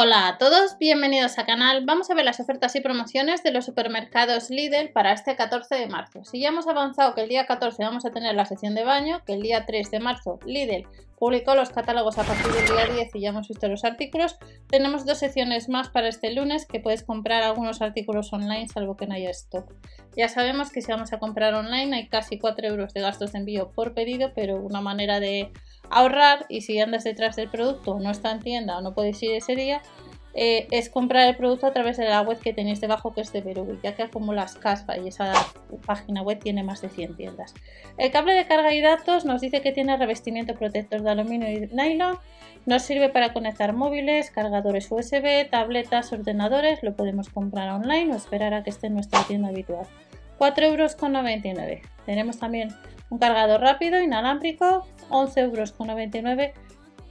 Hola a todos, bienvenidos al canal. Vamos a ver las ofertas y promociones de los supermercados Lidl para este 14 de marzo. Si ya hemos avanzado que el día 14 vamos a tener la sección de baño, que el día 3 de marzo Lidl publicó los catálogos a partir del día 10 y ya hemos visto los artículos, tenemos dos secciones más para este lunes que puedes comprar algunos artículos online salvo que no haya stock. Ya sabemos que si vamos a comprar online hay casi 4 euros de gastos de envío por pedido, pero una manera de ahorrar y si andas detrás del producto o no está en tienda o no puedes ir ese día, eh, es comprar el producto a través de la web que tenéis debajo que es de Perú, ya que acumulas caspa y esa página web tiene más de 100 tiendas. El cable de carga y datos nos dice que tiene revestimiento protector de aluminio y nylon, nos sirve para conectar móviles, cargadores USB, tabletas, ordenadores, lo podemos comprar online o esperar a que esté en nuestra tienda habitual. 4,99 euros. Tenemos también un cargador rápido, inalámbrico, 11,99 euros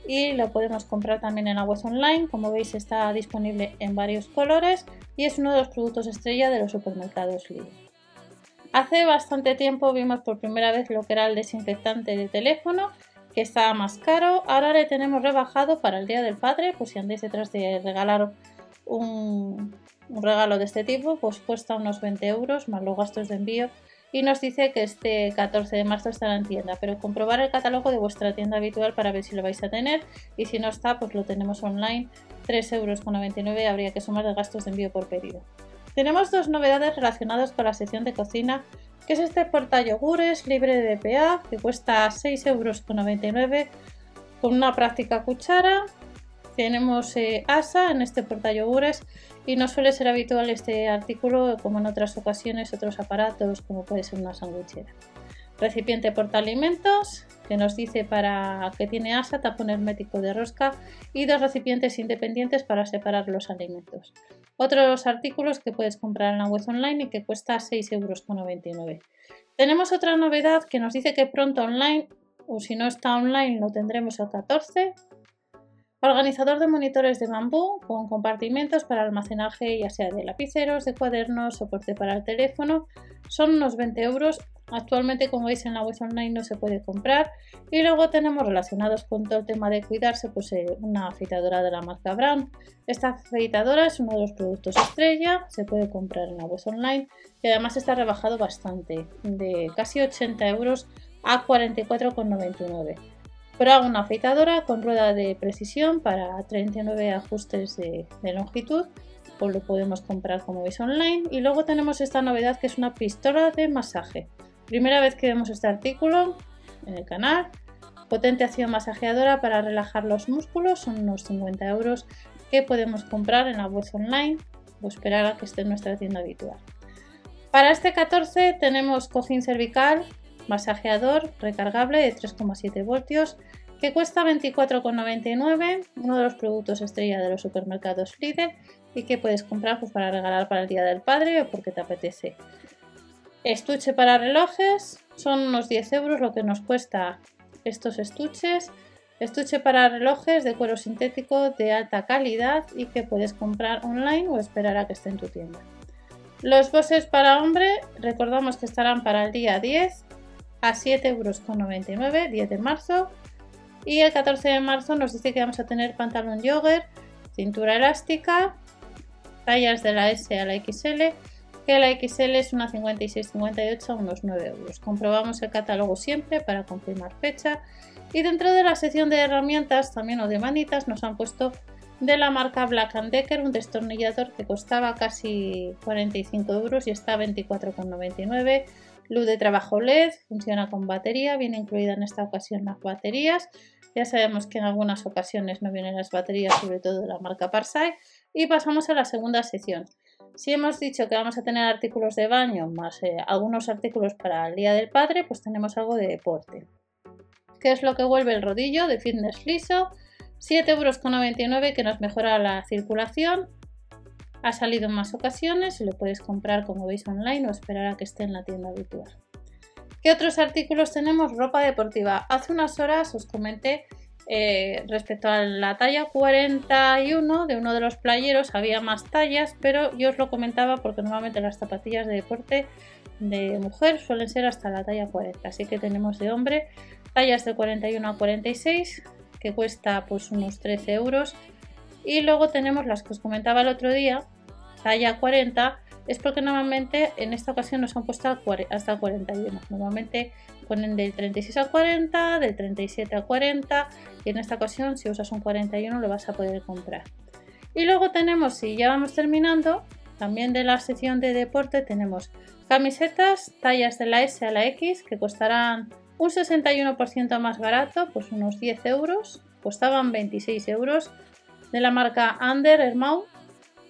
y lo podemos comprar también en la online. Como veis está disponible en varios colores y es uno de los productos estrella de los supermercados Lidl. Hace bastante tiempo vimos por primera vez lo que era el desinfectante de teléfono que estaba más caro. Ahora le tenemos rebajado para el Día del Padre, pues si andéis detrás de regalar un, un regalo de este tipo, pues cuesta unos 20 euros más los gastos de envío y nos dice que este 14 de marzo estará en tienda, pero comprobar el catálogo de vuestra tienda habitual para ver si lo vais a tener. Y si no está, pues lo tenemos online, 3,99 euros, habría que sumar de gastos de envío por pedido. Tenemos dos novedades relacionadas con la sección de cocina, que es este porta yogures libre de DPA, que cuesta 6,99 euros con una práctica cuchara. Tenemos eh, ASA en este portayogures y no suele ser habitual este artículo como en otras ocasiones otros aparatos como puede ser una sandwichera. Recipiente portaalimentos que nos dice para que tiene asa, tapón hermético de rosca y dos recipientes independientes para separar los alimentos. Otros artículos que puedes comprar en la web online y que cuesta 6,99 euros. Tenemos otra novedad que nos dice que pronto online o si no está online lo tendremos el 14 Organizador de monitores de bambú con compartimentos para almacenaje ya sea de lapiceros, de cuadernos, soporte para el teléfono. Son unos 20 euros. Actualmente, como veis en la web online, no se puede comprar. Y luego tenemos relacionados con todo el tema de cuidarse, pues eh, una afeitadora de la marca Brown. Esta afeitadora es uno de los productos estrella, se puede comprar en la web online y además está rebajado bastante, de casi 80 euros a 44,99 pero una afeitadora con rueda de precisión para 39 ajustes de, longitud. Pues lo podemos comprar como veis online. Y luego tenemos esta novedad que es una pistola de masaje. Primera vez que vemos este artículo en el canal. Potente acción masajeadora para relajar los músculos. Son unos 50 euros que podemos comprar en la web online o esperar a que esté en nuestra tienda habitual. Para este 14 tenemos cojín cervical masajeador recargable de 3,7 voltios que cuesta 24,99, uno de los productos estrella de los supermercados Lidl y que puedes comprar pues, para regalar para el Día del Padre o porque te apetece. Estuche para relojes, son unos 10 euros lo que nos cuesta estos estuches. Estuche para relojes de cuero sintético de alta calidad y que puedes comprar online o esperar a que esté en tu tienda. Los bosses para hombre, recordamos que estarán para el día 10 a 7,99 euros, 10 de marzo. Y el 14 de marzo nos dice que vamos a tener pantalón jogger, cintura elástica, tallas de la S a la XL, que la XL es una 56-58 a unos 9 euros. Comprobamos el catálogo siempre para confirmar fecha. Y dentro de la sección de herramientas, también o de manitas, nos han puesto de la marca Black Decker un destornillador que costaba casi 45 euros y está a 24,99 Luz de trabajo LED, funciona con batería, viene incluida en esta ocasión las baterías. Ya sabemos que en algunas ocasiones no vienen las baterías, sobre todo de la marca Parsai. Y pasamos a la segunda sección. Si hemos dicho que vamos a tener artículos de baño más eh, algunos artículos para el Día del Padre, pues tenemos algo de deporte. ¿Qué es lo que vuelve el rodillo de fitness liso? 7,99 euros que nos mejora la circulación ha salido en más ocasiones y lo puedes comprar como veis online o esperar a que esté en la tienda habitual. ¿Qué otros artículos tenemos? Ropa deportiva. Hace unas horas os comenté eh, respecto a la talla 41 de uno de los playeros había más tallas, pero yo os lo comentaba porque normalmente las zapatillas de deporte de mujer suelen ser hasta la talla 40, así que tenemos de hombre tallas de 41 a 46 que cuesta pues unos 13 euros Y luego tenemos las que os comentaba el otro día, talla 40, es porque normalmente en esta ocasión nos han puesto hasta el 41. Normalmente ponen del 36 al 40, del 37 al 40 y en esta ocasión si usas un 41 lo vas a poder comprar. Y luego tenemos, si ya vamos terminando, también de la sección de deporte tenemos camisetas tallas de la S a la X que costarán un 61% más barato, pues unos 10 euros, costaban 26 euros, de la marca Under Hermau.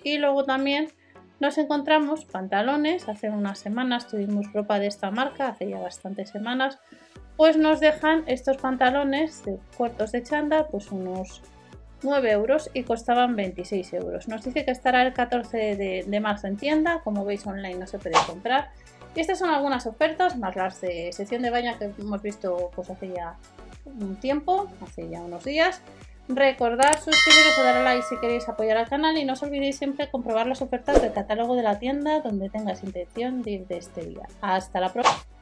Y luego también nos encontramos pantalones, hace unas semanas tuvimos ropa de esta marca, hace ya bastantes semanas, pues nos dejan estos pantalones de cortos de chándal, pues unos 9 euros y costaban 26 euros. Nos dice que estará el 14 de, de, marzo en tienda, como veis online no se puede comprar. Estas son algunas ofertas, más las de sección de baña que hemos visto pues hace ya un tiempo, hace ya unos días. Recordad suscribiros o dar a like si queréis apoyar al canal y no os olvidéis siempre comprobar las ofertas del catálogo de la tienda donde tengas intención de ir de este día. Hasta la próxima.